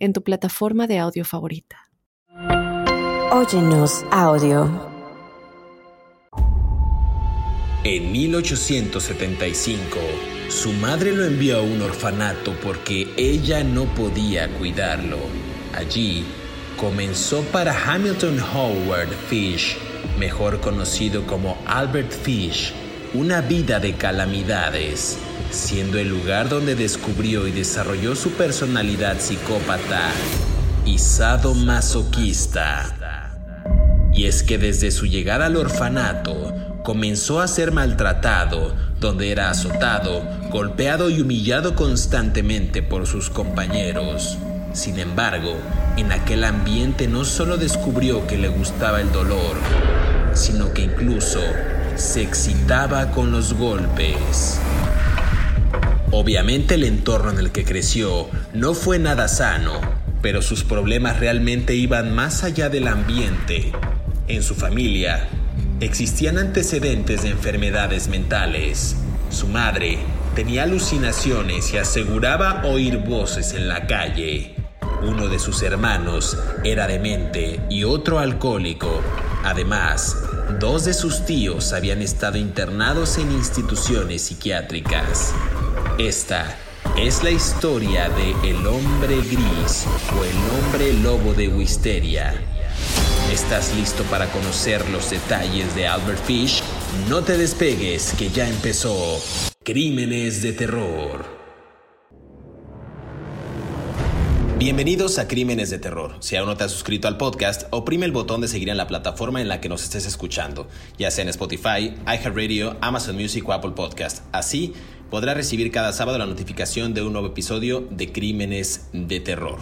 en tu plataforma de audio favorita. Óyenos audio. En 1875, su madre lo envió a un orfanato porque ella no podía cuidarlo. Allí comenzó para Hamilton Howard Fish, mejor conocido como Albert Fish, una vida de calamidades, siendo el lugar donde descubrió y desarrolló su personalidad psicópata y sadomasoquista. Y es que desde su llegada al orfanato, comenzó a ser maltratado, donde era azotado, golpeado y humillado constantemente por sus compañeros. Sin embargo, en aquel ambiente no solo descubrió que le gustaba el dolor, sino que incluso se excitaba con los golpes. Obviamente el entorno en el que creció no fue nada sano, pero sus problemas realmente iban más allá del ambiente. En su familia, Existían antecedentes de enfermedades mentales. Su madre tenía alucinaciones y aseguraba oír voces en la calle. Uno de sus hermanos era demente y otro alcohólico. Además, dos de sus tíos habían estado internados en instituciones psiquiátricas. Esta es la historia de El hombre gris o el hombre lobo de Wisteria ¿Estás listo para conocer los detalles de Albert Fish? No te despegues, que ya empezó Crímenes de Terror. Bienvenidos a Crímenes de Terror. Si aún no te has suscrito al podcast, oprime el botón de seguir en la plataforma en la que nos estés escuchando, ya sea en Spotify, iHeartRadio, Amazon Music o Apple Podcast. Así podrás recibir cada sábado la notificación de un nuevo episodio de Crímenes de Terror.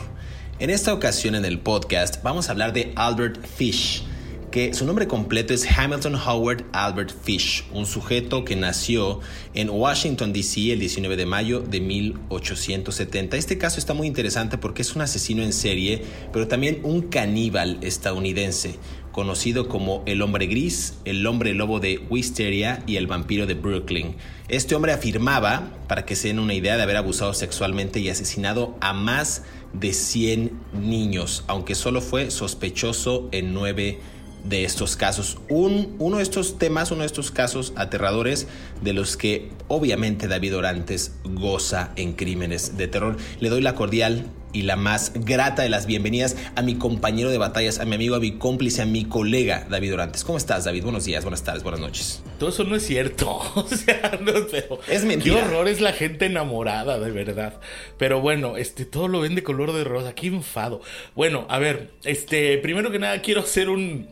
En esta ocasión en el podcast vamos a hablar de Albert Fish, que su nombre completo es Hamilton Howard Albert Fish, un sujeto que nació en Washington, D.C. el 19 de mayo de 1870. Este caso está muy interesante porque es un asesino en serie, pero también un caníbal estadounidense conocido como el hombre gris, el hombre lobo de Wisteria y el vampiro de Brooklyn. Este hombre afirmaba, para que se den una idea, de haber abusado sexualmente y asesinado a más de 100 niños, aunque solo fue sospechoso en nueve de estos casos. Un, uno de estos temas, uno de estos casos aterradores de los que obviamente David Orantes goza en crímenes de terror. Le doy la cordial y la más grata de las bienvenidas a mi compañero de batallas, a mi amigo, a mi cómplice, a mi colega David Orantes. ¿Cómo estás, David? Buenos días, buenas tardes, buenas noches. Todo eso no es cierto. O sea, no, pero es mentira. Qué horror es la gente enamorada, de verdad. Pero bueno, este, todo lo ven de color de rosa. Qué enfado. Bueno, a ver, este, primero que nada quiero hacer un.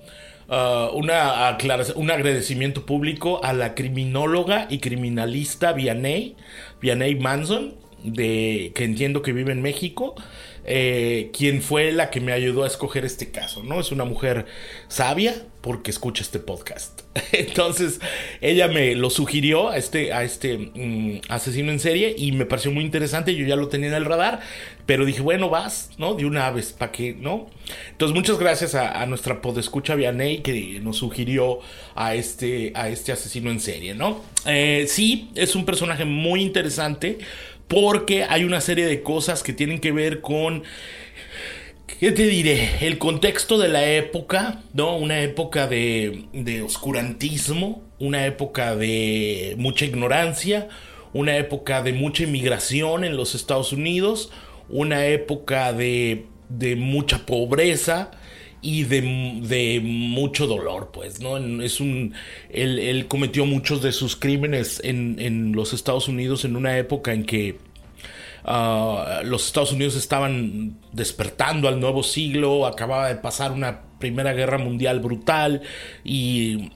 Uh, una un agradecimiento público a la criminóloga y criminalista Vianney, Vianney Manson, de, que entiendo que vive en México, eh, quien fue la que me ayudó a escoger este caso, ¿no? Es una mujer sabia porque escucha este podcast. Entonces, ella me lo sugirió a este, a este mm, asesino en serie y me pareció muy interesante. Yo ya lo tenía en el radar, pero dije, bueno, vas, ¿no? De una vez, ¿para qué, no? Entonces, muchas gracias a, nuestra podescucha Vianey que nos sugirió a este, a este asesino en serie, ¿no? Eh, sí, es un personaje muy interesante porque hay una serie de cosas que tienen que ver con... ¿Qué te diré? El contexto de la época, ¿no? Una época de, de oscurantismo, una época de mucha ignorancia, una época de mucha inmigración en los Estados Unidos, una época de, de mucha pobreza, y de, mucho dolor, pues, ¿no? Es un. Él, cometió muchos de sus crímenes en, los Estados Unidos en una época en que. Ah, los Estados Unidos estaban despertando al nuevo siglo, acababa de pasar una Primera Guerra Mundial brutal y,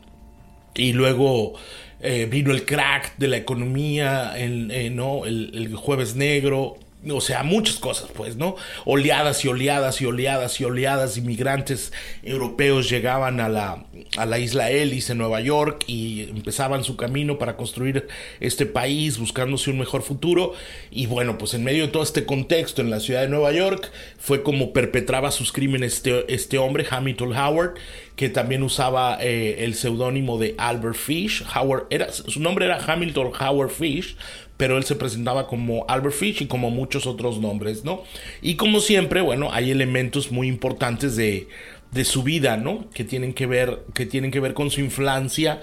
y luego eh, vino el crack de la economía, el, eh, ¿no? el, el jueves negro o sea, muchas cosas, pues, ¿no? Oleadas y oleadas y oleadas y oleadas de inmigrantes europeos llegaban a la, a la isla Ellis en Nueva York y empezaban su camino para construir este país buscándose un mejor futuro. Y bueno, pues en medio de todo este contexto en la ciudad de Nueva York fue como perpetraba sus crímenes este, este hombre, Hamilton Howard, que también usaba eh, el seudónimo de Albert Fish. Howard era, su nombre era Hamilton Howard Fish, pero él se presentaba como Albert Fish y como muchos otros nombres, ¿no? Y como siempre, bueno, hay elementos muy importantes de, de su vida, ¿no? Que tienen que ver, que tienen que ver con su infancia,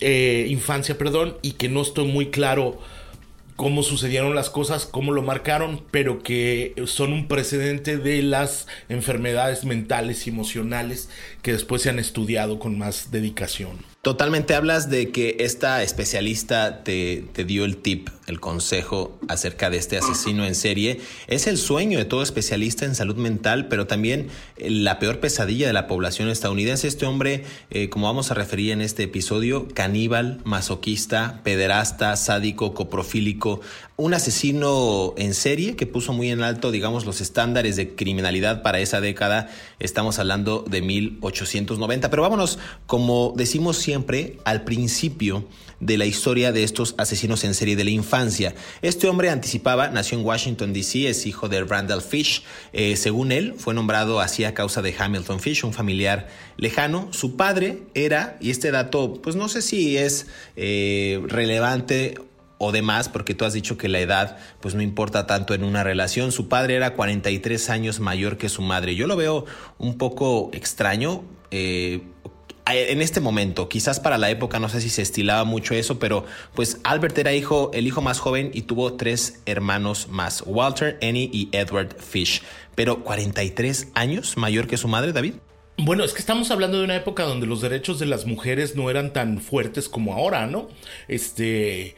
eh, infancia, perdón, y que no estoy muy claro cómo sucedieron las cosas, cómo lo marcaron, pero que son un precedente de las enfermedades mentales y emocionales que después se han estudiado con más dedicación. Totalmente hablas de que esta especialista te, te, dio el tip, el consejo acerca de este asesino en serie. Es el sueño de todo especialista en salud mental, pero también la peor pesadilla de la población estadounidense. Este hombre, eh, como vamos a referir en este episodio, caníbal, masoquista, pederasta, sádico, coprofílico, un asesino en serie que puso muy en alto, digamos, los estándares de criminalidad para esa década. Estamos hablando de 1890. Pero vámonos, como decimos siempre, al principio de la historia de estos asesinos en serie de la infancia. Este hombre anticipaba, nació en Washington, D.C., es hijo de Randall Fish. Eh, según él, fue nombrado así a causa de Hamilton Fish, un familiar lejano. Su padre era, y este dato, pues no sé si es eh, relevante o demás, porque tú has dicho que la edad pues no importa tanto en una relación. Su padre era 43 años mayor que su madre. Yo lo veo un poco extraño. Eh, en este momento, quizás para la época no sé si se estilaba mucho eso, pero pues Albert era hijo, el hijo más joven y tuvo tres hermanos más, Walter, Annie y Edward Fish. Pero 43 años mayor que su madre, David. Bueno, es que estamos hablando de una época donde los derechos de las mujeres no eran tan fuertes como ahora, ¿no? Este,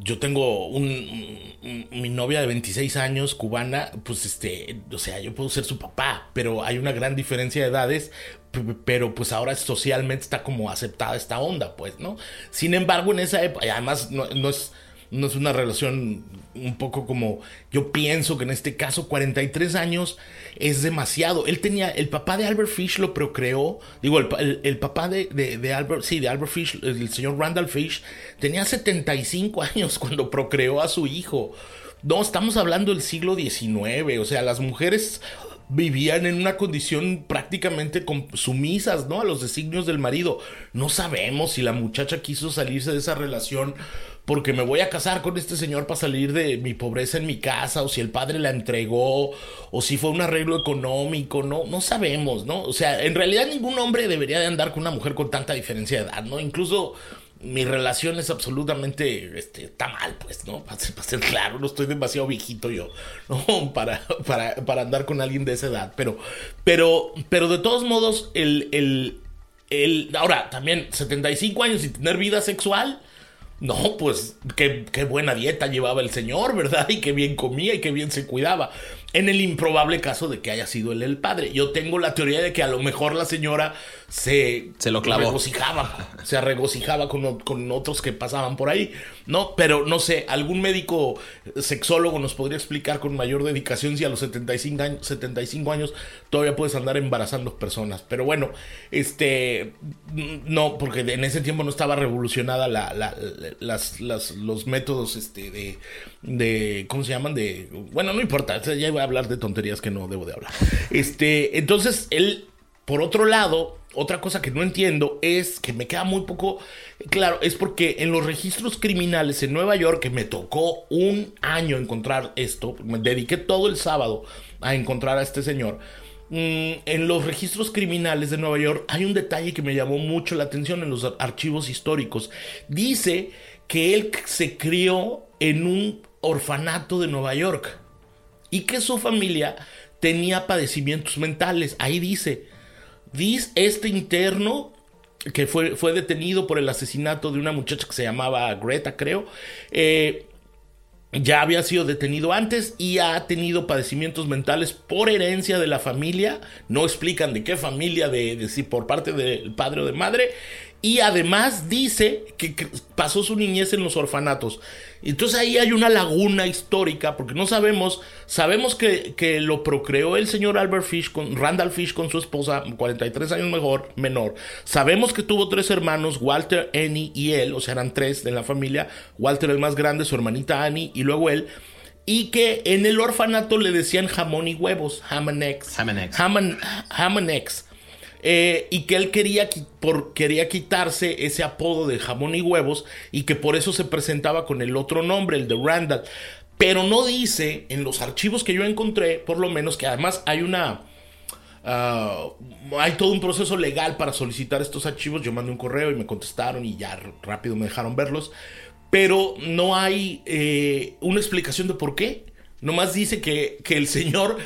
yo tengo un, mi novia de 26 años, cubana, pues este, o sea, yo puedo ser su papá, pero hay una gran diferencia de edades, pero pues ahora socialmente está como aceptada esta onda, pues, ¿no? Sin embargo, en esa época, además no, no es no es una relación un poco como yo pienso que en este caso 43 años es demasiado. Él tenía, el papá de Albert Fish lo procreó, digo, el, papá de, de, Albert, sí, de Albert Fish, el señor Randall Fish, tenía 75 años cuando procreó a su hijo. No, estamos hablando del siglo XIX, o sea, las mujeres vivían en una condición prácticamente sumisas, ¿no? A los designios del marido. No sabemos si la muchacha quiso salirse de esa relación porque me voy a casar con este señor para salir de mi pobreza en mi casa, o si el padre la entregó, o si fue un arreglo económico, no, no sabemos, ¿no? O sea, en realidad ningún hombre debería de andar con una mujer con tanta diferencia de edad, ¿no? Incluso mi relación es absolutamente, este, está mal, pues, ¿no? Para ser, claro, no estoy demasiado viejito yo, ¿no? Para, para, para, andar con alguien de esa edad, pero, pero, pero de todos modos, el, el, el, ahora, también 75 años y tener vida sexual, no, pues qué, qué, buena dieta llevaba el señor, ¿verdad? Y qué bien comía y qué bien se cuidaba. En el improbable caso de que haya sido él el padre. Yo tengo la teoría de que a lo mejor la señora se, se lo clavó. regocijaba, se regocijaba con, con, otros que pasaban por ahí, ¿no? Pero no sé, algún médico sexólogo nos podría explicar con mayor dedicación si a los 75 años, 75 años todavía puedes andar embarazando personas. Pero bueno, este, no, porque en ese tiempo no estaba revolucionada la, la, las, las, los métodos este, de, de, ¿cómo se llaman? De, bueno, no importa, ya voy a hablar de tonterías que no debo de hablar. Este, entonces, él, por otro lado, otra cosa que no entiendo es que me queda muy poco claro, es porque en los registros criminales en Nueva York, que me tocó un año encontrar esto, me dediqué todo el sábado a encontrar a este señor. Mm, en los registros criminales de Nueva York hay un detalle que me llamó mucho la atención en los archivos históricos. Dice que él se crió en un orfanato de Nueva York y que su familia tenía padecimientos mentales. Ahí dice, Dice este interno que fue, fue, detenido por el asesinato de una muchacha que se llamaba Greta, creo, eh, ya había sido detenido antes y ha tenido padecimientos mentales por herencia de la familia. No explican de qué familia, de, si por parte del padre o de madre. Y además dice que pasó su niñez en los orfanatos. Entonces ahí hay una laguna histórica, porque no sabemos, sabemos que, que, lo procreó el señor Albert Fish, con Randall Fish con su esposa, 43 años mejor, menor. Sabemos que tuvo tres hermanos, Walter, Annie y él, o sea, eran tres de la familia. Walter el más grande, su hermanita Annie y luego él. Y que en el orfanato le decían jamón y huevos, ham and eggs. Ham and eggs. Ham and, eggs. Eh, y que él quería, quería quitarse ese apodo de jamón y huevos y que por eso se presentaba con el otro nombre, el de Randall. Pero no dice en los archivos que yo encontré, por lo menos, que además hay una... Ah, hay todo un proceso legal para solicitar estos archivos. Yo mandé un correo y me contestaron y ya rápido me dejaron verlos. Pero no hay eh, una explicación de por qué. Nomás dice que, que el señor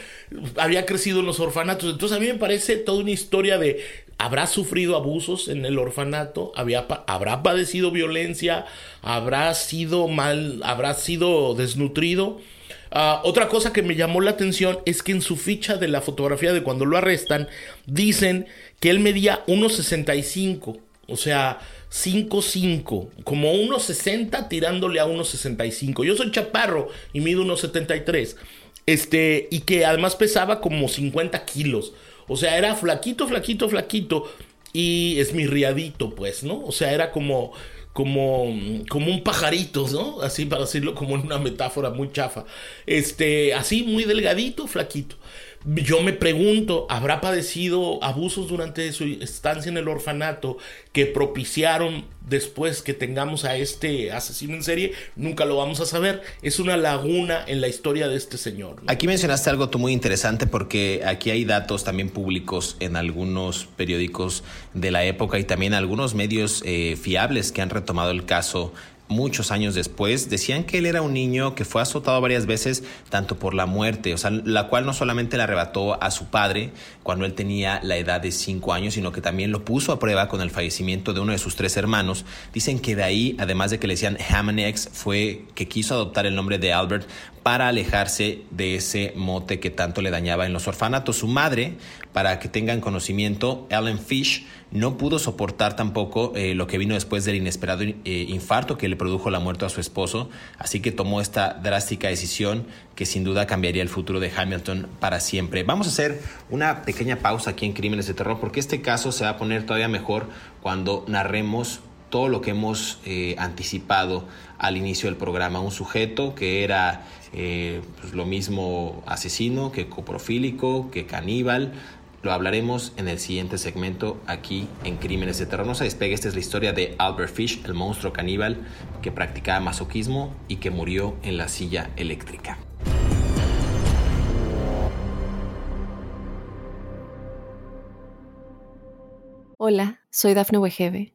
había crecido en los orfanatos. Entonces a mí me parece toda una historia de habrá sufrido abusos en el orfanato, había, habrá padecido violencia, habrá sido mal, habrá sido desnutrido. Ah, otra cosa que me llamó la atención es que en su ficha de la fotografía de cuando lo arrestan, dicen que él medía 1,65. O sea, 5'5, como 1'60 tirándole a 1'65. Yo soy chaparro y mido 1'73. Este, y que además pesaba como 50 kilos. O sea, era flaquito, flaquito, flaquito. Y esmirriadito, pues, ¿no? O sea, era como, como, como un pajarito, ¿no? Así para decirlo como en una metáfora muy chafa. Este, así muy delgadito, flaquito yo me pregunto, ¿habrá padecido abusos durante su estancia en el orfanato que propiciaron después que tengamos a este asesino en serie? Nunca lo vamos a saber. Es una laguna en la historia de este señor. Aquí mencionaste algo tú muy interesante porque aquí hay datos también públicos en algunos periódicos de la época y también algunos medios eh, fiables que han retomado el caso muchos años después, decían que él era un niño que fue azotado varias veces, tanto por la muerte, o sea, la cual no solamente le arrebató a su padre cuando él tenía la edad de cinco años, sino que también lo puso a prueba con el fallecimiento de uno de sus tres hermanos. Dicen que de ahí, además de que le decían X, fue que quiso adoptar el nombre de Albert para alejarse de ese mote que tanto le dañaba en los orfanatos. Su madre, para que tengan conocimiento, Ellen Fish, no pudo soportar tampoco eh, lo que vino después del inesperado eh, infarto que le produjo la muerte a su esposo, así que tomó esta drástica decisión que sin duda cambiaría el futuro de Hamilton para siempre. Vamos a hacer una pequeña pausa aquí en Crímenes de Terror porque este caso se va a poner todavía mejor cuando narremos todo lo que hemos eh, anticipado al inicio del programa. Un sujeto que era pues, lo mismo asesino que coprofílico, que caníbal, lo hablaremos en el siguiente segmento aquí en Crímenes de Terror. No se despegue, esta es la historia de Albert Fish, el monstruo caníbal que practicaba masoquismo y que murió en la silla eléctrica. Hola, soy Dafne Wegebe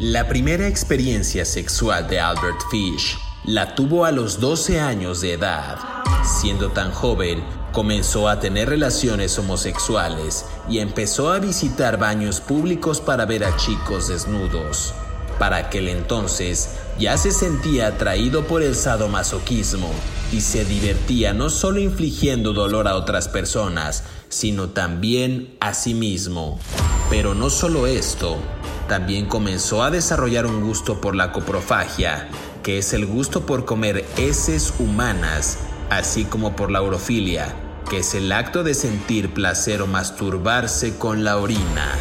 La primera experiencia sexual de Albert Fish la tuvo a los 12 años de edad. Siendo tan joven, comenzó a tener relaciones homosexuales y empezó a visitar baños públicos para ver a chicos desnudos. Para aquel entonces ya se sentía atraído por el sadomasoquismo y se divertía no solo infligiendo dolor a otras personas, sino también a sí mismo. Pero no solo esto, también comenzó a desarrollar un gusto por la coprofagia que es el gusto por comer heces humanas, así como por la urofilia, que es el acto de sentir placer o masturbarse con la orina.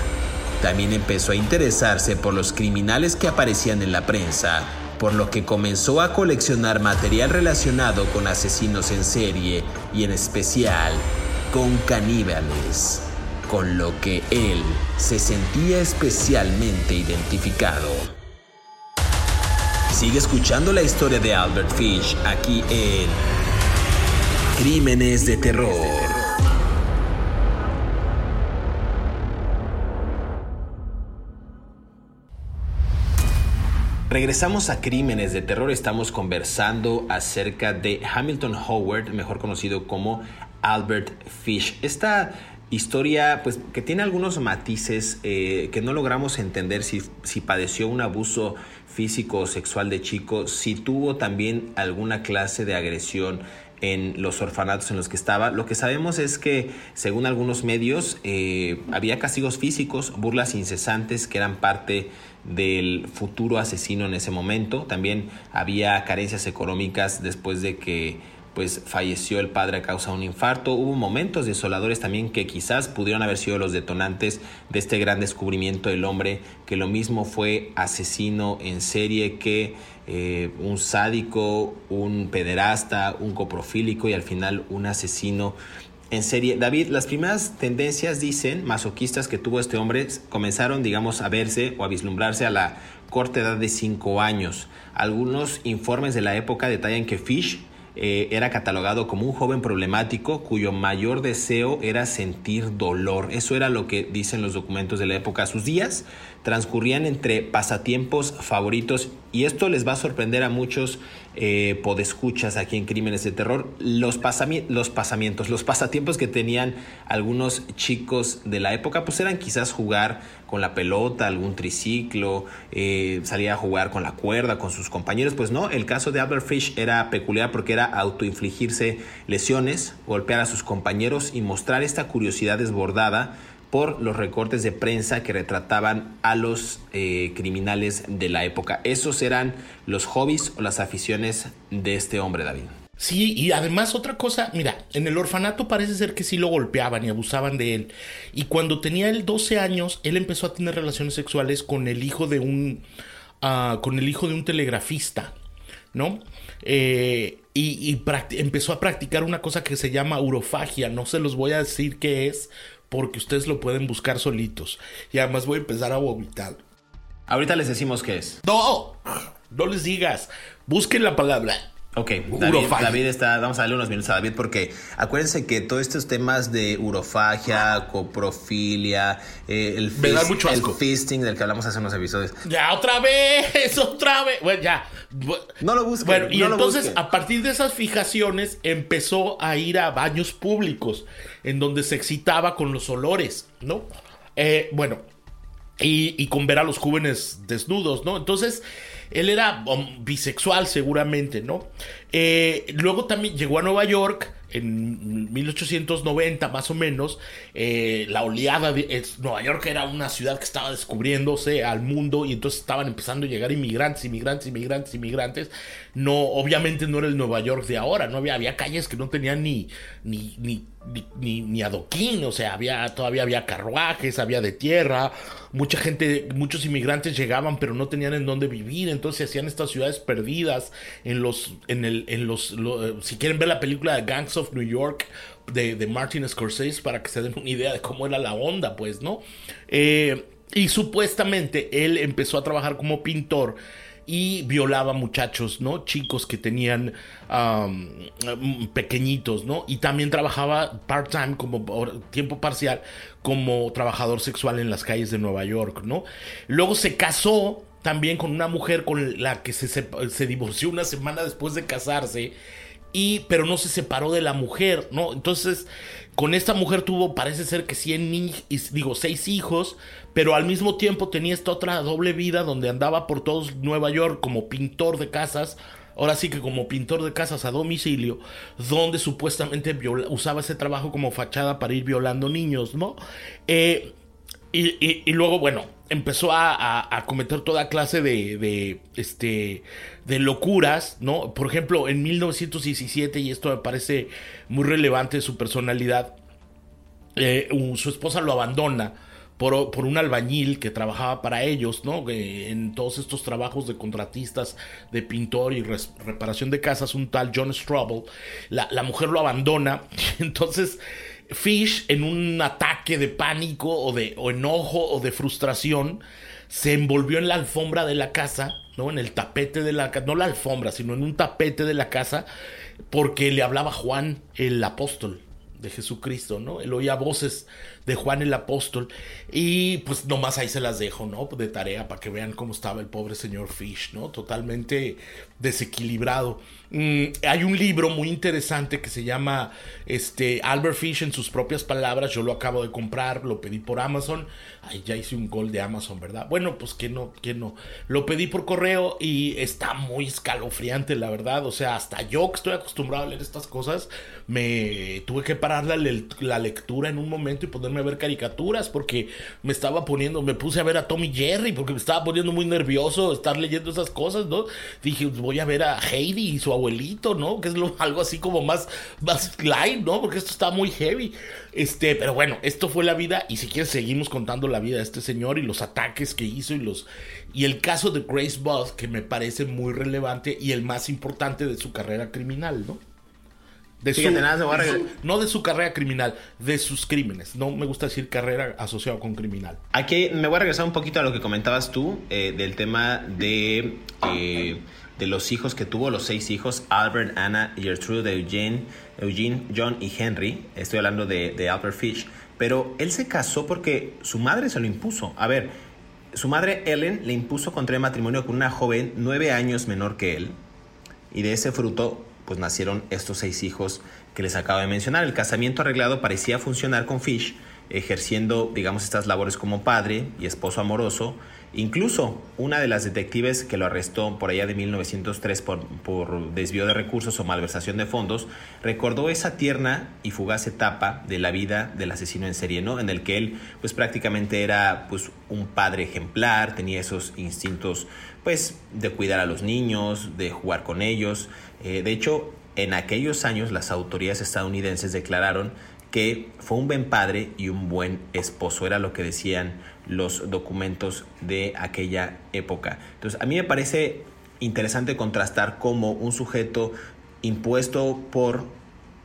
También empezó a interesarse por los criminales que aparecían en la prensa, por lo que comenzó a coleccionar material relacionado con asesinos en serie y en especial con caníbales, con lo que él se sentía especialmente identificado. Sigue escuchando la historia de Albert Fish aquí en Crímenes de Terror. Regresamos a Crímenes de Terror, estamos conversando acerca de Hamilton Howard, mejor conocido como Albert Fish. Esta historia pues que tiene algunos matices eh, que no logramos entender si, si padeció un abuso físico o sexual de chico, si tuvo también alguna clase de agresión en los orfanatos en los que estaba. Lo que sabemos es que, según algunos medios, eh, había castigos físicos, burlas incesantes que eran parte del futuro asesino en ese momento. También había carencias económicas después de que pues falleció el padre a causa de un infarto. Hubo momentos desoladores también que quizás pudieron haber sido los detonantes de este gran descubrimiento del hombre, que lo mismo fue asesino en serie que eh, un sádico, un pederasta, un coprofílico y al final un asesino en serie. David, las primeras tendencias dicen, masoquistas que tuvo este hombre, comenzaron, digamos, a verse o a vislumbrarse a la corta edad de 5 años. Algunos informes de la época detallan que Fish eh, era catalogado como un joven problemático cuyo mayor deseo era sentir dolor. Eso era lo que dicen los documentos de la época. Sus días transcurrían entre pasatiempos favoritos y esto les va a sorprender a muchos eh, podescuchas aquí en Crímenes de Terror, los, los pasamientos, los pasatiempos que tenían algunos chicos de la época, pues eran quizás jugar con la pelota, algún triciclo, eh, salir a jugar con la cuerda, con sus compañeros, pues no, el caso de Albert Fish era peculiar porque era autoinfligirse lesiones, golpear a sus compañeros y mostrar esta curiosidad desbordada por los recortes de prensa que retrataban a los eh, criminales de la época. Esos eran los hobbies o las aficiones de este hombre, David. Sí, y además otra cosa, mira, en el orfanato parece ser que sí lo golpeaban y abusaban de él. Y cuando tenía él 12 años, él empezó a tener relaciones sexuales con el hijo de un, uh, con el hijo de un telegrafista, ¿no? Eh, y, y empezó a practicar una cosa que se llama urofagia. No se los voy a decir qué es, porque ustedes lo pueden buscar solitos. Y además voy a empezar a vomitar. Ahorita les decimos qué es. No, no les digas. Busquen la palabra. Ok, David, David, está, vamos a darle unos minutos a David porque acuérdense que todos estos temas de urofagia, coprofilia, eh, el, fisting del que hablamos hace unos episodios. Ya, otra vez, otra vez. Bueno, ya. No lo busquen. Bueno, y entonces a partir de esas fijaciones empezó a ir a baños públicos en donde se excitaba con los olores, ¿no? Eh, bueno, y, y con ver a los jóvenes desnudos, ¿no? Entonces él era bisexual seguramente, ¿no? Eh, luego también llegó a Nueva York en 1890 más o menos, eh, la oleada de Nueva York era una ciudad que estaba descubriéndose al mundo y entonces estaban empezando a llegar inmigrantes, inmigrantes, inmigrantes, inmigrantes. No, obviamente no era el Nueva York de ahora, no había, había calles que no tenían ni, ni, ni ni, adoquín, o sea, había, todavía había carruajes, había de tierra, mucha gente, muchos inmigrantes llegaban pero no tenían en dónde vivir, entonces hacían estas ciudades perdidas en los, en el, en los, si quieren ver la película de Gangs of New York de, de, Martin Scorsese para que se den una idea de cómo era la onda, pues, ¿no? Eh, y supuestamente él empezó a trabajar como pintor y violaba muchachos, ¿no? Chicos que tenían pequeñitos, ¿no? Y también trabajaba part-time, como tiempo parcial, como trabajador sexual en las calles de Nueva York, ¿no? Luego se casó también con una mujer con la que se, se divorció una semana después de casarse y pero no se separó de la mujer, ¿no? Entonces, con esta mujer tuvo, parece ser que 100 digo, seis hijos, pero al mismo tiempo tenía esta otra doble vida donde andaba por todos Nueva York como pintor de casas, ahora sí que como pintor de casas a domicilio, donde supuestamente usaba ese trabajo como fachada para ir violando niños, ¿no? Eh, y, luego, bueno, empezó a, cometer toda clase de, de, este, de locuras, ¿no? Por ejemplo, en 1917, y esto me parece muy relevante su personalidad, eh, su esposa lo abandona por, por, un albañil que trabajaba para ellos, ¿no? en todos estos trabajos de contratistas, de pintor y reparación de casas, un tal John Strobel. La, la mujer lo abandona, entonces Fish, en un ataque de pánico o de enojo o de frustración, se envolvió en la alfombra de la casa, ¿no? En el tapete de la casa, no la alfombra, sino en un tapete de la casa, porque le hablaba Juan, el apóstol de Jesucristo, ¿no? Él oía voces de Juan el Apóstol. Y pues nomás ahí se las dejo, ¿no? De tarea para que vean cómo estaba el pobre señor Fish, ¿no? Totalmente desequilibrado. Mm, hay un libro muy interesante que se llama este, Albert Fish en sus propias palabras. Yo lo acabo de comprar, lo pedí por Amazon. Ay, ya hice un gol de Amazon, ¿verdad? Bueno, pues que no, que no. Lo pedí por correo y está muy escalofriante, la verdad. O sea, hasta yo que estoy acostumbrado a leer estas cosas, me tuve que parar la, la lectura en un momento y ponerme a ver caricaturas porque me estaba poniendo, me puse a ver a Tommy Jerry porque me estaba poniendo muy nervioso estar leyendo esas cosas, ¿no? Dije, voy a ver a Heidi y su abuelito, ¿no? Que es lo, algo así como más, más light, ¿no? Porque esto está muy heavy. Este, pero bueno, esto fue la vida y si quieres seguimos contando la vida de este señor y los ataques que hizo y los y el caso de Grace Budd que me parece muy relevante y el más importante de su carrera criminal, ¿no? De su, no de su carrera criminal, de sus crímenes. No me gusta decir carrera asociada con criminal. Aquí me voy a regresar un poquito a lo que comentabas tú eh, del tema de eh, de los hijos que tuvo, los seis hijos, Albert, Anna, Gertrude, Eugene, Eugene John y Henry. Estoy hablando de, Albert Fish. Pero él se casó porque su madre se lo impuso. A ver, su madre Ellen le impuso contraer matrimonio con una joven nueve años menor que él. Y de ese fruto, pues nacieron estos seis hijos que les acabo de mencionar. El casamiento arreglado parecía funcionar con Fish, ejerciendo, digamos, estas labores como padre y esposo amoroso Incluso una de las detectives que lo arrestó por allá de 1903 por, desvío de recursos o malversación de fondos, recordó esa tierna y fugaz etapa de la vida del asesino en serie, ¿no? En el que él pues prácticamente era pues un padre ejemplar, tenía esos instintos pues de cuidar a los niños, de jugar con ellos. Eh, de hecho, en aquellos años las autoridades estadounidenses declararon que fue un buen padre y un buen esposo, era lo que decían los documentos de aquella época. Entonces, a mí me parece interesante contrastar cómo un sujeto impuesto por,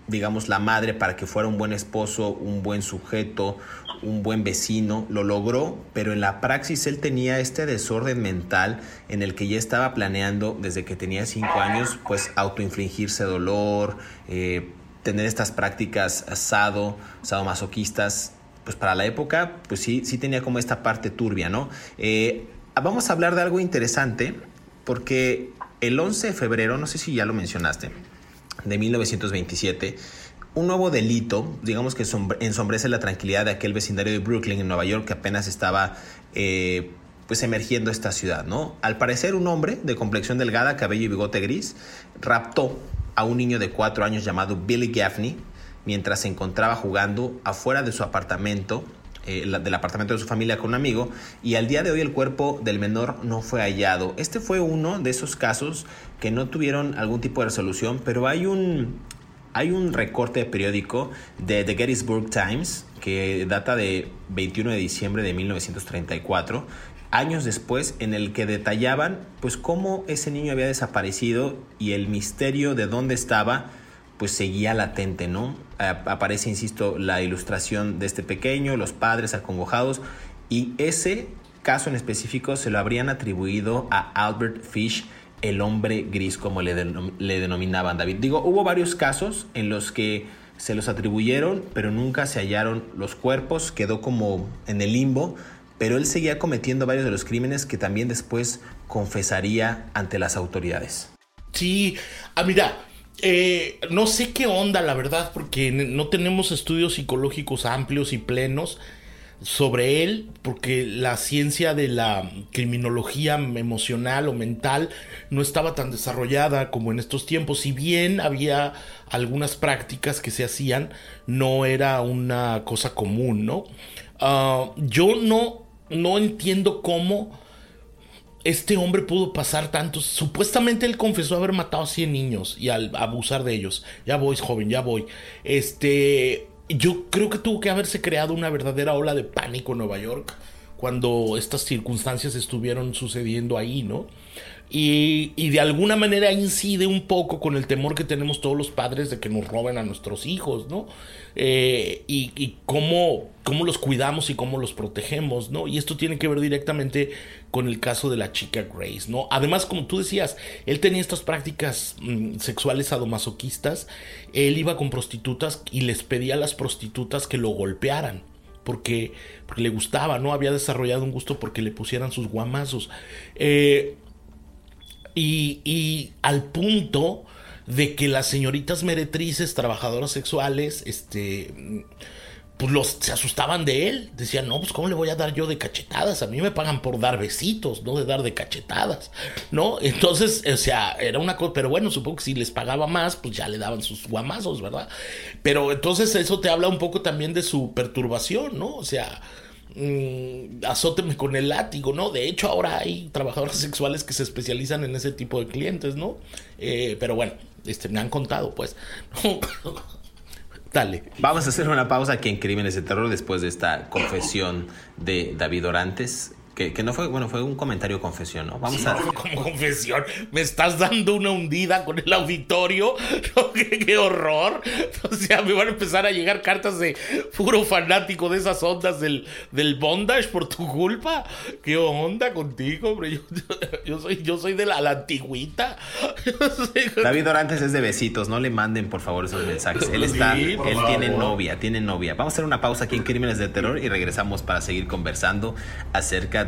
digamos, la madre para que fuera un buen esposo, un buen sujeto, un buen vecino, lo logró, pero en la praxis él tenía este desorden mental en el que ya estaba planeando desde que tenía cinco años, pues autoinfligirse dolor, eh, tener estas prácticas asado, sadomasoquistas pues para la época, pues sí, sí tenía como esta parte turbia, ¿no? Eh, vamos a hablar de algo interesante, porque el 11 de febrero, no sé si ya lo mencionaste, de 1927, un nuevo delito, digamos que ensombrece la tranquilidad de aquel vecindario de Brooklyn, en Nueva York, que apenas estaba eh, pues emergiendo esta ciudad, ¿no? Al parecer un hombre de complexión delgada, cabello y bigote gris, raptó a un niño de cuatro años llamado Billy Gaffney, mientras se encontraba jugando afuera de su apartamento, eh, del apartamento de su familia con un amigo, y al día de hoy el cuerpo del menor no fue hallado. Este fue uno de esos casos que no tuvieron algún tipo de resolución, pero hay un, hay un recorte de periódico de The Gettysburg Times que data de 21 de diciembre de 1934 años después en el que detallaban pues cómo ese niño había desaparecido y el misterio de dónde estaba pues seguía latente, ¿no? Aparece, insisto, la ilustración de este pequeño, los padres acongojados, y ese caso en específico se lo habrían atribuido a Albert Fish, el hombre gris, como le, le denominaban David. Digo, hubo varios casos en los que se los atribuyeron, pero nunca se hallaron los cuerpos, quedó como en el limbo, pero él seguía cometiendo varios de los crímenes que también después confesaría ante las autoridades. Sí, ah, mira, eh, no sé qué onda, la verdad, porque no tenemos estudios psicológicos amplios y plenos sobre él, porque la ciencia de la criminología emocional o mental no estaba tan desarrollada como en estos tiempos. Si bien había algunas prácticas que se hacían, no era una cosa común, ¿no? Ah, yo no, no entiendo cómo este hombre pudo pasar tantos. Supuestamente él confesó haber matado a 100 niños y al abusar de ellos. Ya voy, joven, ya voy. Este. Yo creo que tuvo que haberse creado una verdadera ola de pánico en Nueva York cuando estas circunstancias estuvieron sucediendo ahí, ¿no? Y, y, de alguna manera incide un poco con el temor que tenemos todos los padres de que nos roben a nuestros hijos, ¿no? Eh, y, y cómo, cómo, los cuidamos y cómo los protegemos, ¿no? Y esto tiene que ver directamente con el caso de la chica Grace, ¿no? Además, como tú decías, él tenía estas prácticas mm, sexuales sadomasoquistas, él iba con prostitutas y les pedía a las prostitutas que lo golpearan porque, porque le gustaba, ¿no? Había desarrollado un gusto porque le pusieran sus guamazos. Eh, y, al punto de que las señoritas meretrices, trabajadoras sexuales, este pues los se asustaban de él. Decían, no, pues cómo le voy a dar yo de cachetadas. A mí me pagan por dar besitos, no de dar de cachetadas, ¿no? Entonces, o sea, era una cosa, pero bueno, supongo que si les pagaba más, pues ya le daban sus guamazos, ¿verdad? Pero entonces eso te habla un poco también de su perturbación, ¿no? O sea, mmm, azóteme con el látigo, ¿no? De hecho, ahora hay trabajadoras sexuales que se especializan en ese tipo de clientes, ¿no? Eh, pero bueno, este, me han contado, pues. Dale. Vamos a hacer una pausa aquí en Crímenes de Terror después de esta confesión de David Orantes. Que, no fue, bueno, fue un comentario confesión, ¿no? Vamos a. como confesión. Me estás dando una hundida con el auditorio. ¿Qué, horror. O sea, me van a empezar a llegar cartas de puro fanático de esas ondas del, del bondage por tu culpa. ¿Qué onda contigo, hombre? Yo, soy, yo soy de la, la antigüita. David Orantes es de besitos. No le manden, por favor, esos mensajes. Él está, él tiene novia, tiene novia. Vamos a hacer una pausa aquí en Crímenes de Terror y regresamos para seguir conversando acerca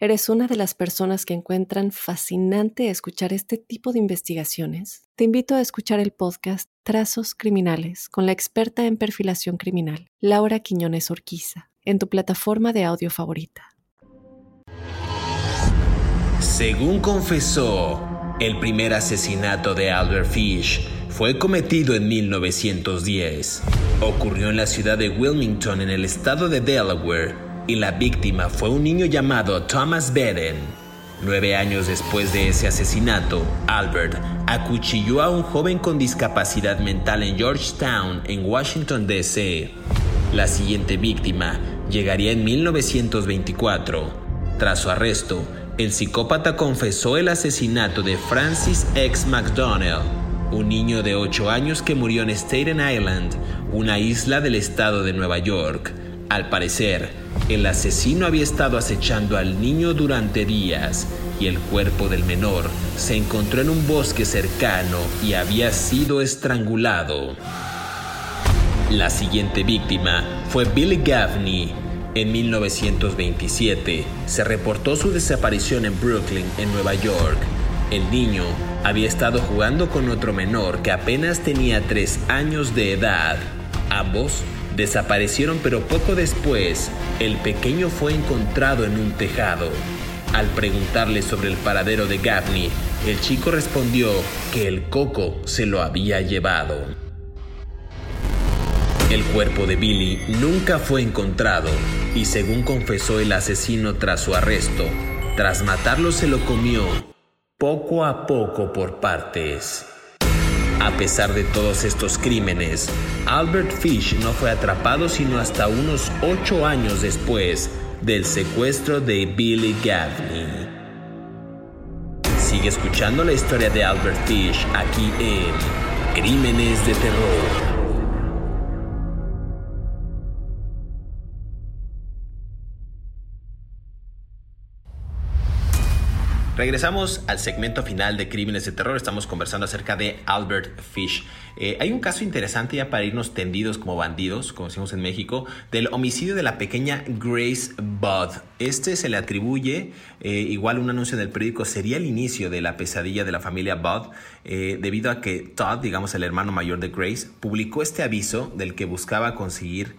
¿Eres una de las personas que encuentran fascinante escuchar este tipo de investigaciones? Te invito a escuchar el podcast Trazos Criminales con la experta en perfilación criminal, Laura Quiñones Orquiza, en tu plataforma de audio favorita. Según confesó, el primer asesinato de Albert Fish fue cometido en 1910. Ocurrió en la ciudad de Wilmington, en el estado de Delaware y la víctima fue un niño llamado Thomas Beden. Nueve años después de ese asesinato, Albert acuchilló a un joven con discapacidad mental en Georgetown, en Washington, D.C. La siguiente víctima llegaría en 1924. Tras su arresto, el psicópata confesó el asesinato de Francis X. McDonnell, un niño de 8 años que murió en Staten Island, una isla del estado de Nueva York. Al parecer, el asesino había estado acechando al niño durante días y el cuerpo del menor se encontró en un bosque cercano y había sido estrangulado. La siguiente víctima fue Billy Gaffney. En 1927 se reportó su desaparición en Brooklyn, en Nueva York. El niño había estado jugando con otro menor que apenas tenía tres años de edad. Ambos Desaparecieron pero poco después, el pequeño fue encontrado en un tejado. Al preguntarle sobre el paradero de Gaffney, el chico respondió que el coco se lo había llevado. El cuerpo de Billy nunca fue encontrado y según confesó el asesino tras su arresto, tras matarlo se lo comió poco a poco por partes. A pesar de todos estos crímenes, Albert Fish no fue atrapado sino hasta unos ocho años después del secuestro de Billy Gaffney. Sigue escuchando la historia de Albert Fish aquí en Crímenes de Terror. Regresamos al segmento final de Crímenes de Terror. Estamos conversando acerca de Albert Fish. Eh, hay un caso interesante ya para irnos tendidos como bandidos, como decimos en México, del homicidio de la pequeña Grace Budd. Este se le atribuye, eh, igual un anuncio en el periódico, sería el inicio de la pesadilla de la familia Budd, eh, debido a que Todd, digamos el hermano mayor de Grace, publicó este aviso del que buscaba conseguir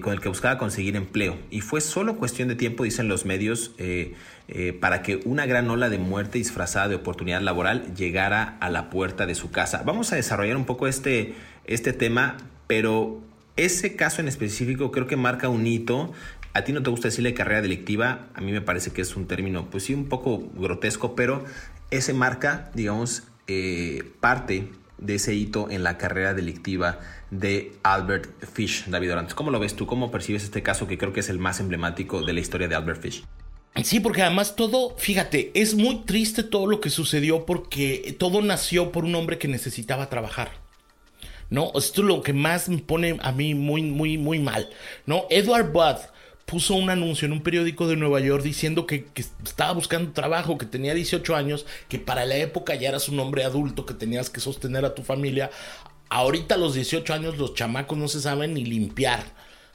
con el que buscaba conseguir empleo. Y fue solo cuestión de tiempo, dicen los medios, eh, para que una gran ola de muerte disfrazada de oportunidad laboral llegara a la puerta de su casa. Vamos a desarrollar un poco este, este tema, pero ese caso en específico creo que marca un hito a ti no te gusta decirle carrera delictiva, a mí me parece que es un término, pues sí, un poco grotesco, pero ese marca, digamos, parte de ese hito en la carrera delictiva de Albert Fish, David Orantes. ¿Cómo lo ves tú? ¿Cómo percibes este caso que creo que es el más emblemático de la historia de Albert Fish? Sí, porque además todo, fíjate, es muy triste todo lo que sucedió porque todo nació por un hombre que necesitaba trabajar. ¿No? Esto es lo que más me pone a mí muy, muy, muy mal. ¿No? Edward Budd puso un anuncio en un periódico de Nueva York diciendo que, estaba buscando trabajo, que tenía 18 años, que para la época ya eras un hombre adulto, que tenías que sostener a tu familia. Ahorita a los 18 años los chamacos no se saben ni limpiar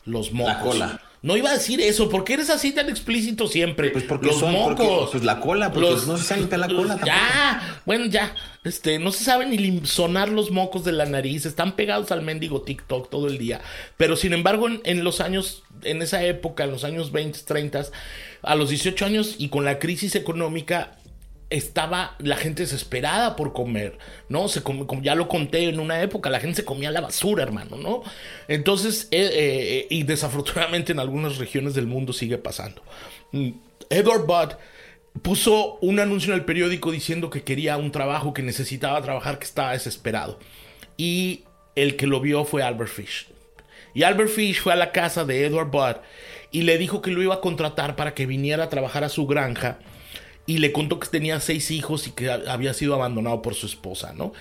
los mocos. La cola. No iba a decir eso, ¿por qué eres así tan explícito siempre? Pues porque los son, mocos. Porque, pues la cola, porque los, no se sabe limpiar la cola. Tampoco. Ya, bueno, ya. Este, no se sabe ni sonar los mocos de la nariz, están pegados al mendigo TikTok todo el día. Pero sin embargo, en, en los años, en esa época, en los años 20, 30, a los 18 años y con la crisis económica, estaba la gente desesperada por comer, ¿no? Se come, como ya lo conté en una época, la gente se comía la basura, hermano, ¿no? Entonces, eh, eh, y desafortunadamente en algunas regiones del mundo sigue pasando. Edward Budd puso un anuncio en el periódico diciendo que quería un trabajo, que necesitaba trabajar, que estaba desesperado. Y el que lo vio fue Albert Fish. Y Albert Fish fue a la casa de Edward Budd y le dijo que lo iba a contratar para que viniera a trabajar a su granja y le contó que tenía seis hijos y que había sido abandonado por su esposa, ¿no?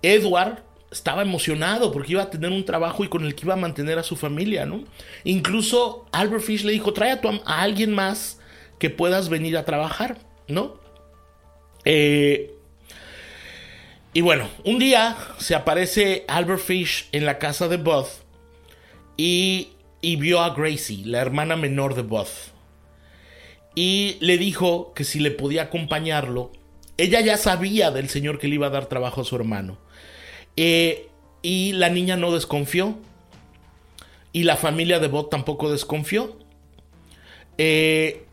Edward estaba emocionado porque iba a tener un trabajo y con el que iba a mantener a su familia, ¿no? Incluso Albert Fish le dijo, trae a, alguien más que puedas venir a trabajar, ¿no? Eh, y bueno, un día se aparece Albert Fish en la casa de Bud y, y vio a Gracie, la hermana menor de Bud y le dijo que si le podía acompañarlo. Ella ya sabía del señor que le iba a dar trabajo a su hermano. Eh, y la niña no desconfió. Y la familia de Bob tampoco desconfió. Eh,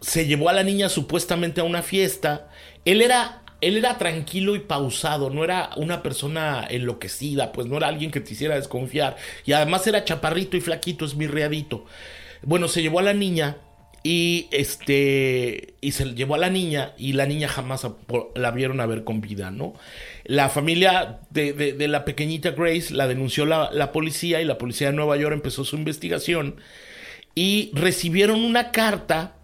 se llevó a la niña supuestamente a una fiesta. Él era, él era tranquilo y pausado, no era una persona enloquecida, pues no era alguien que te hiciera desconfiar. Y además era chaparrito y flaquito, esmirreadito. Bueno, se llevó a la niña y este. Y se llevó a la niña. Y la niña jamás la vieron a ver con vida, ¿no? La familia de, de, la pequeñita Grace la denunció la, la, policía. Y la policía de Nueva York empezó su investigación. Y recibieron una carta.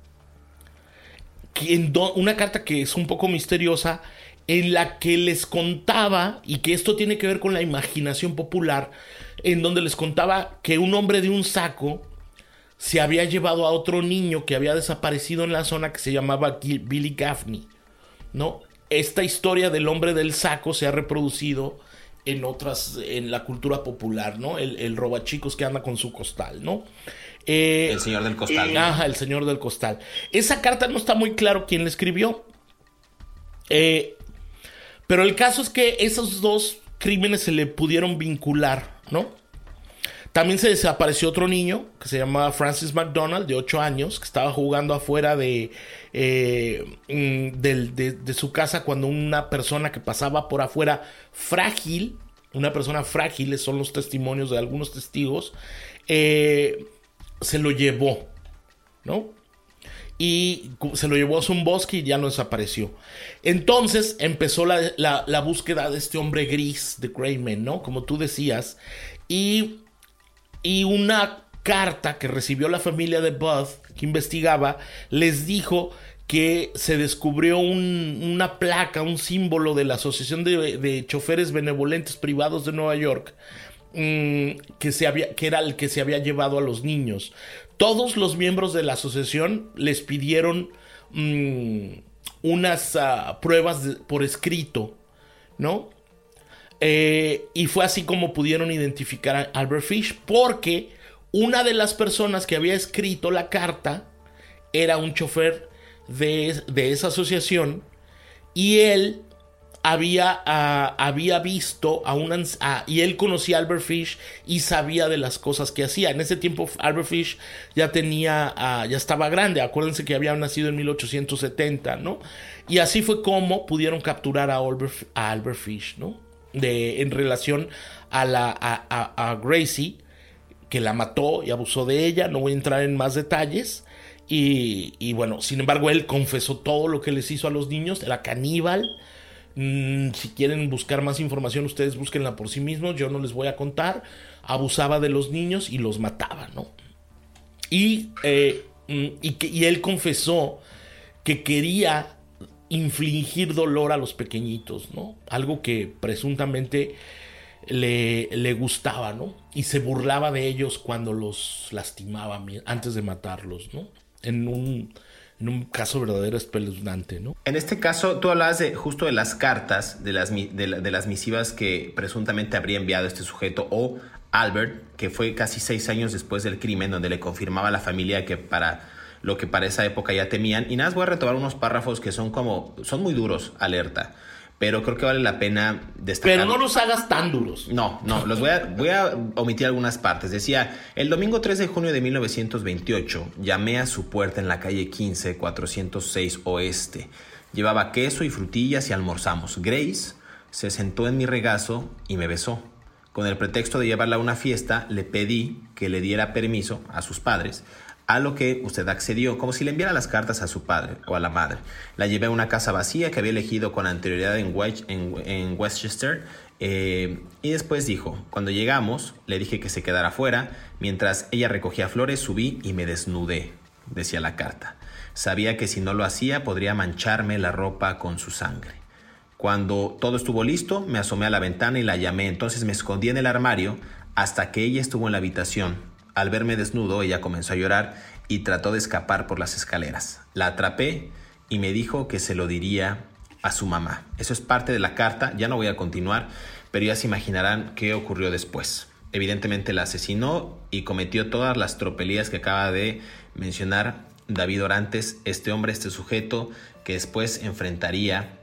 Do, una carta que es un poco misteriosa. En la que les contaba. Y que esto tiene que ver con la imaginación popular. En donde les contaba que un hombre de un saco se había llevado a otro niño que había desaparecido en la zona que se llamaba Billy Gaffney, ¿no? Esta historia del hombre del saco se ha reproducido en otras, en la cultura popular, ¿no? El, el robachicos que anda con su costal, ¿no? Eh, el señor del costal. Eh, ajá, el señor del costal. Esa carta no está muy claro quién la escribió. Eh, pero el caso es que esos dos crímenes se le pudieron vincular, ¿no? También se desapareció otro niño que se llamaba Francis McDonald, de 8 años, que estaba jugando afuera de, eh, de, de, de, su casa cuando una persona que pasaba por afuera frágil, una persona frágil, son los testimonios de algunos testigos, eh, se lo llevó, ¿no? y se lo llevó a un bosque y ya no desapareció. Entonces empezó la, la, la, búsqueda de este hombre gris, de Greyman, ¿no? Como tú decías. Y y una carta que recibió la familia de Bud, que investigaba, les dijo que se descubrió un, una placa, un símbolo de la Asociación de, Choferes Benevolentes Privados de Nueva York, mmm, que, era el que se había llevado a los niños. Todos los miembros de la asociación les pidieron mmm, unas uh, pruebas por escrito, ¿no? Eh, y fue así como pudieron identificar a Albert Fish, porque una de las personas que había escrito la carta era un chofer de, de esa asociación y él había, uh, había visto a un uh, y él conocía a Albert Fish y sabía de las cosas que hacía. En ese tiempo Albert Fish ya tenía, uh, ya estaba grande. Acuérdense que había nacido en 1870, ¿no? Y así fue como pudieron capturar a Albert, a Albert Fish, ¿no? De, en relación a, la, a, a, Gracie, que la mató y abusó de ella. No voy a entrar en más detalles. Y, y bueno, sin embargo, él confesó todo lo que les hizo a los niños. Era caníbal. Mm, si quieren buscar más información, ustedes búsquenla por sí mismos. Yo no les voy a contar. Abusaba de los niños y los mataba, ¿no? Y, eh, y, que, y él confesó que quería infligir dolor a los pequeñitos, ¿no? Algo que presuntamente le, le, gustaba, ¿no? Y se burlaba de ellos cuando los lastimaba antes de matarlos, ¿no? En un, en un caso verdadero espeluznante, ¿no? En este caso, tú hablabas de, justo de las cartas, de las, de, de las misivas que presuntamente habría enviado este sujeto o Albert, que fue casi seis años después del crimen, donde le confirmaba a la familia que para lo que para esa época ya temían. Y nada, voy a retomar unos párrafos que son como, son muy duros, alerta. Pero creo que vale la pena destacar. Pero no los hagas tan duros. No, no, los voy a, voy a omitir algunas partes. Decía, el domingo 3 de junio de 1928 llamé a su puerta en la calle 15, 406 Oeste. Llevaba queso y frutillas y almorzamos. Grace se sentó en mi regazo y me besó. Con el pretexto de llevarla a una fiesta, le pedí que le diera permiso a sus padres, a lo que usted accedió, como si le enviara las cartas a su padre o a la madre. La llevé a una casa vacía que había elegido con anterioridad en, Westchester eh, y después dijo, cuando llegamos, le dije que se quedara fuera, mientras ella recogía flores, subí y me desnudé, decía la carta. Sabía que si no lo hacía podría mancharme la ropa con su sangre. Cuando todo estuvo listo, me asomé a la ventana y la llamé. Entonces me escondí en el armario hasta que ella estuvo en la habitación. Al verme desnudo, ella comenzó a llorar y trató de escapar por las escaleras. La atrapé y me dijo que se lo diría a su mamá. Eso es parte de la carta, ya no voy a continuar, pero ya se imaginarán qué ocurrió después. Evidentemente la asesinó y cometió todas las tropelías que acaba de mencionar David Orantes, este hombre, este sujeto que después enfrentaría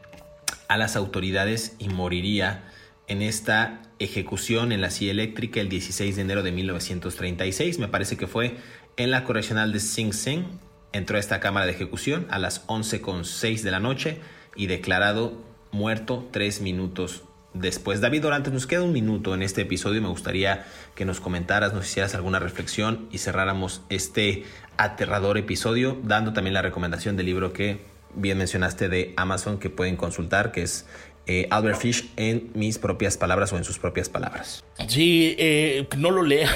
a las autoridades y moriría en esta ejecución en la silla eléctrica el 16 de enero de 1936. Me parece que fue en la correccional de Sing Sing. Entró a esta cámara de ejecución a las 11.06 de la noche y declarado muerto tres minutos después. David Dorantes, nos queda un minuto en este episodio me gustaría que nos comentaras, nos hicieras alguna reflexión y cerráramos este aterrador episodio dando también la recomendación del libro que bien mencionaste de Amazon que pueden consultar, que es eh, Albert Fish en mis propias palabras o en sus propias palabras. Sí, eh, no lo lean.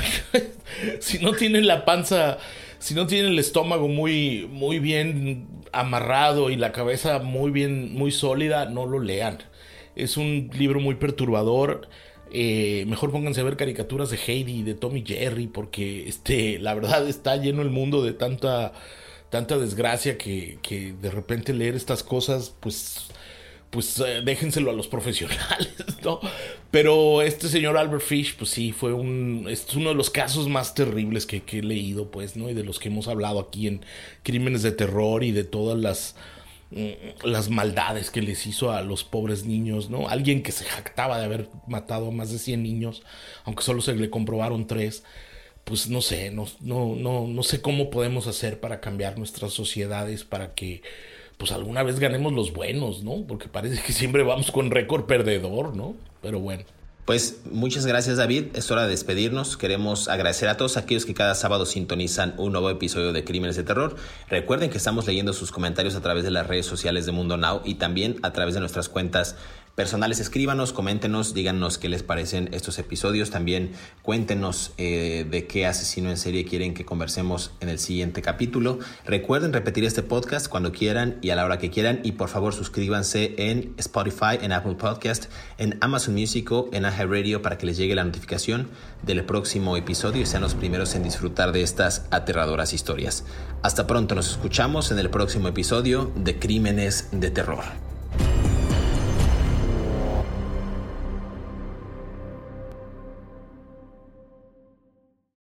si no tienen la panza, si no tienen el estómago muy, muy bien amarrado y la cabeza muy bien, muy sólida, no lo lean. Es un libro muy perturbador. Eh, mejor pónganse a ver caricaturas de Heidi de Tommy Jerry, porque este, la verdad está lleno el mundo de tanta tanta desgracia que, que de repente leer estas cosas, pues pues eh, déjenselo a los profesionales, ¿no? Pero este señor Albert Fish, pues sí, fue un, es uno de los casos más terribles que, he leído, pues, ¿no? Y de los que hemos hablado aquí en Crímenes de Terror y de todas las, mm, las maldades que les hizo a los pobres niños, ¿no? Alguien que se jactaba de haber matado a más de 100 niños, aunque solo se le comprobaron tres pues no sé, no, no, no, no sé cómo podemos hacer para cambiar nuestras sociedades para que pues alguna vez ganemos los buenos, ¿no? Porque parece que siempre vamos con récord perdedor, ¿no? Pero bueno. Pues muchas gracias David, es hora de despedirnos. Queremos agradecer a todos aquellos que cada sábado sintonizan un nuevo episodio de Crímenes de Terror. Recuerden que estamos leyendo sus comentarios a través de las redes sociales de Mundo Now y también a través de nuestras cuentas personales, escríbanos, coméntenos, díganos qué les parecen estos episodios. También cuéntenos eh, de qué asesino en serie quieren que conversemos en el siguiente capítulo. Recuerden repetir este podcast cuando quieran y a la hora que quieran. Y por favor suscríbanse en Spotify, en Apple Podcast, en Amazon Music en Radio para que les llegue la notificación del próximo episodio y sean los primeros en disfrutar de estas aterradoras historias. Hasta pronto, nos escuchamos en el próximo episodio de Crímenes de Terror.